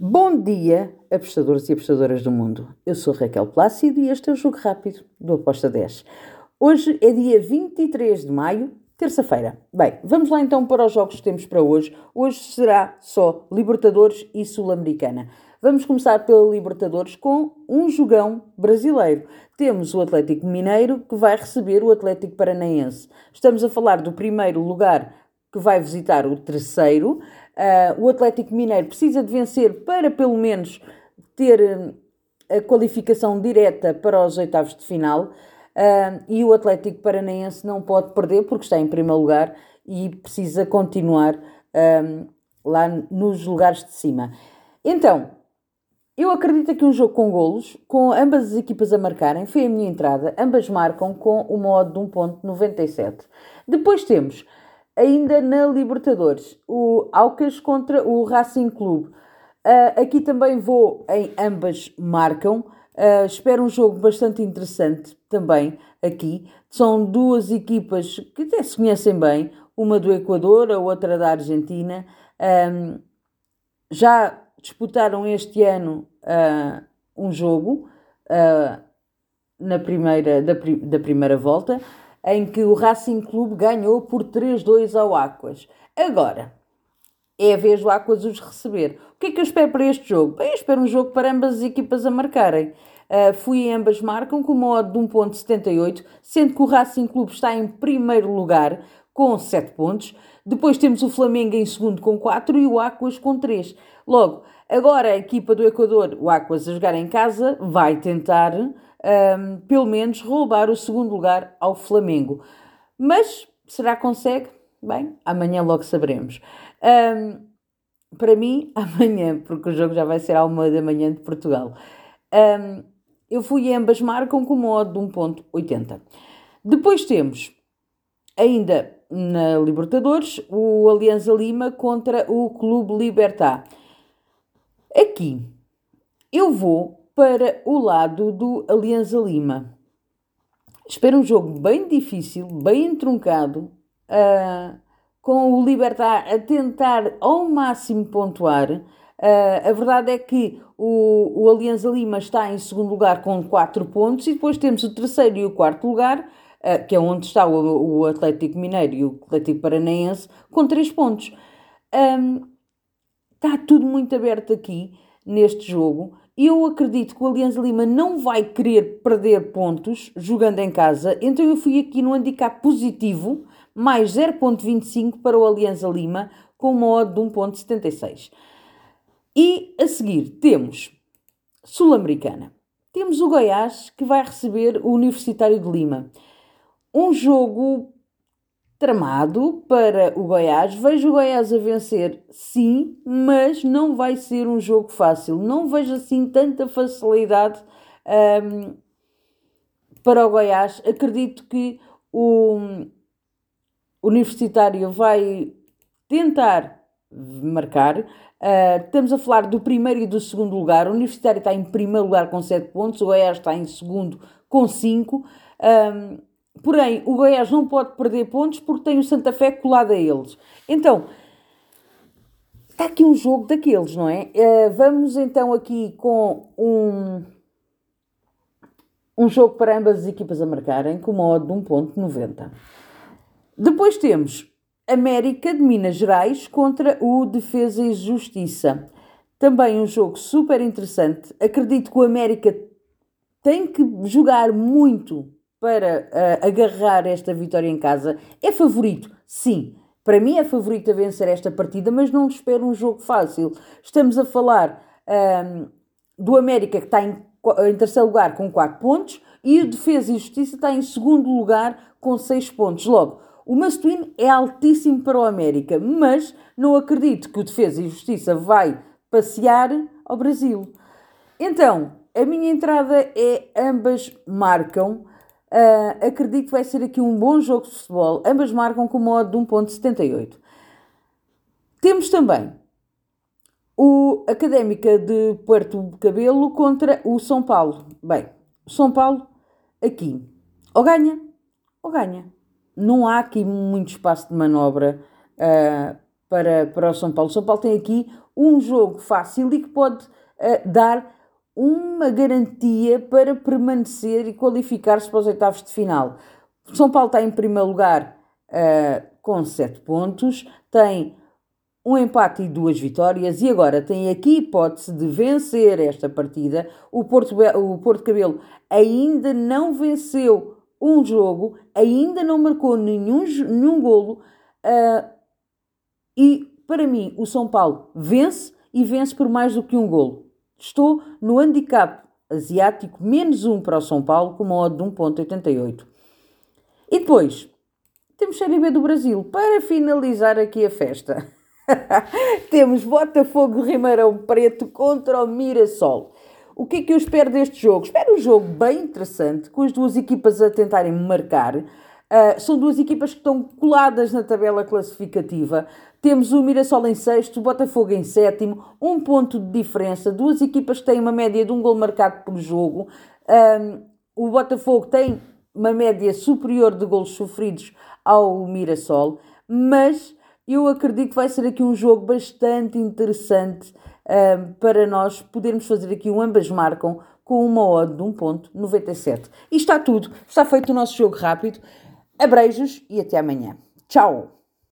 Bom dia, apostadores e apostadoras do mundo. Eu sou Raquel Plácido e este é o Jogo Rápido do Aposta 10. Hoje é dia 23 de maio, terça-feira. Bem, vamos lá então para os jogos que temos para hoje. Hoje será só Libertadores e Sul-Americana. Vamos começar pela Libertadores com um jogão brasileiro. Temos o Atlético Mineiro que vai receber o Atlético Paranaense. Estamos a falar do primeiro lugar que vai visitar o terceiro. Uh, o Atlético Mineiro precisa de vencer para pelo menos ter uh, a qualificação direta para os oitavos de final. Uh, e o Atlético Paranaense não pode perder porque está em primeiro lugar e precisa continuar lá nos lugares de cima. Então, eu acredito que um jogo com golos, com ambas as equipas a marcarem, foi a minha entrada. Ambas marcam com o modo de 1.97. Depois temos, ainda na Libertadores, o Aucas contra o Racing Clube. Uh, aqui também vou em ambas marcam. Uh, espero um jogo bastante interessante também aqui. São duas equipas que até se conhecem bem, uma do Equador, a outra da Argentina. Um, já disputaram este ano uh, um jogo na primeira, da, da primeira volta, em que o Racing Clube ganhou por 3-2 ao Aquas. Agora, é a vez do Aquas os receber. O que é que eu espero para este jogo? Bem, eu espero um jogo para ambas as equipas a marcarem. Uh, fui em ambas marcam com uma odd de 1.78, sendo que o Racing Clube está em primeiro lugar com 7 pontos. Depois temos o Flamengo em segundo com 4 e o Aquas com 3. Logo, agora a equipa do Equador, o Aquas a jogar em casa, vai tentar um, pelo menos roubar o segundo lugar ao Flamengo. Mas será que consegue? Bem, amanhã logo saberemos. Um, para mim, amanhã, porque o jogo já vai ser à uma da manhã de Portugal. Um, eu fui ambas marcam com uma odd de 1.80. Depois temos ainda na Libertadores, o Alianza Lima contra o Clube Libertar. Aqui eu vou para o lado do Alianza Lima. Espero um jogo bem difícil, bem entroncado, uh, com o Libertar a tentar ao máximo pontuar. Uh, a verdade é que o, o Alianza Lima está em segundo lugar com 4 pontos e depois temos o terceiro e o quarto lugar uh, que é onde está o, o, Atlético Mineiro e o Atlético Paranaense, com 3 pontos. Um, está tudo muito aberto aqui neste jogo. Eu acredito que o Alianza Lima não vai querer perder pontos jogando em casa, então eu fui aqui no handicap positivo, mais 0.25 para o Alianza Lima, com uma odd de 1.76. E a seguir temos Sul-Americana. Temos o Goiás que vai receber o Universitário de Lima. Um jogo tramado para o Goiás. Vejo o Goiás a vencer, sim, mas não vai ser um jogo fácil. Não vejo assim tanta facilidade um, para o Goiás. Acredito que o Universitário vai tentar marcar. Uh, estamos a falar do primeiro e do segundo lugar. O Universitário está em primeiro lugar com 7 pontos, o Goiás está em segundo com 5. Um, Porém, o Goiás não pode perder pontos porque tem o Santa Fé colado a eles. Então, está aqui um jogo daqueles, não é? Uh, vamos então aqui com um, um jogo para ambas as equipas a marcarem, com uma odd de 1.90. Depois temos América de Minas Gerais contra o Defesa e Justiça. Também um jogo super interessante. Acredito que o América tem que jogar muito para uh, agarrar esta vitória em casa. É favorito, sim. Para mim é favorito a vencer esta partida, mas não espero um jogo fácil. Estamos a falar um, ehm, do América que está em, em terceiro lugar com 4 pontos e o Defesa e Justiça está em segundo lugar com 6 pontos. Logo, o must é altíssimo para o América, mas não acredito que o Defesa e Justiça vai passear ao Brasil. Então, a minha entrada é ambas marcam. Uh, acredito que vai ser aqui um bom jogo de futebol. Ambas marcam com modo de 1.78. Temos também o Académica de Puerto Cabelo contra o São Paulo. Bem, São Paulo aqui ou ganha ou ganha. Não há aqui muito espaço de manobra uh, para, para o São Paulo. O São Paulo tem aqui um jogo fácil e que pode uh, dar uma garantia para permanecer e qualificar-se para os oitavos de final. São Paulo está em primeiro lugar uh, com 7 pontos, tem um empate e duas vitórias e agora tem aqui hipótese de vencer esta partida. O Porto, o Porto Cabelo ainda não venceu um jogo, ainda não marcou nenhum, nenhum golo uh, e para mim o São Paulo vence e vence por mais do que um golo. Estou no handicap asiático menos um para o São Paulo com uma odd de 1.88. E depois temos Série B do Brasil para finalizar aqui a festa. Temos Botafogo Ribeirão Preto contra o Mirassol. O que é que eu espero deste jogo? Espero um jogo bem interessante, com as duas equipas a tentarem marcar. Uh, são duas equipas que estão coladas na tabela classificativa. Temos o Mirassol em sexto, o Botafogo em sétimo, um ponto de diferença. Duas equipas que têm uma média de um gol marcado por jogo. Um, o Botafogo tem uma média superior de gols sofridos ao Mirassol, mas eu acredito que vai ser aqui um jogo bastante interessante uh, para nós podermos fazer aqui um ambas marcam com uma odd de 1.97. E está tudo, está feito o nosso jogo rápido. Abreijos e até amanhã. Tchau!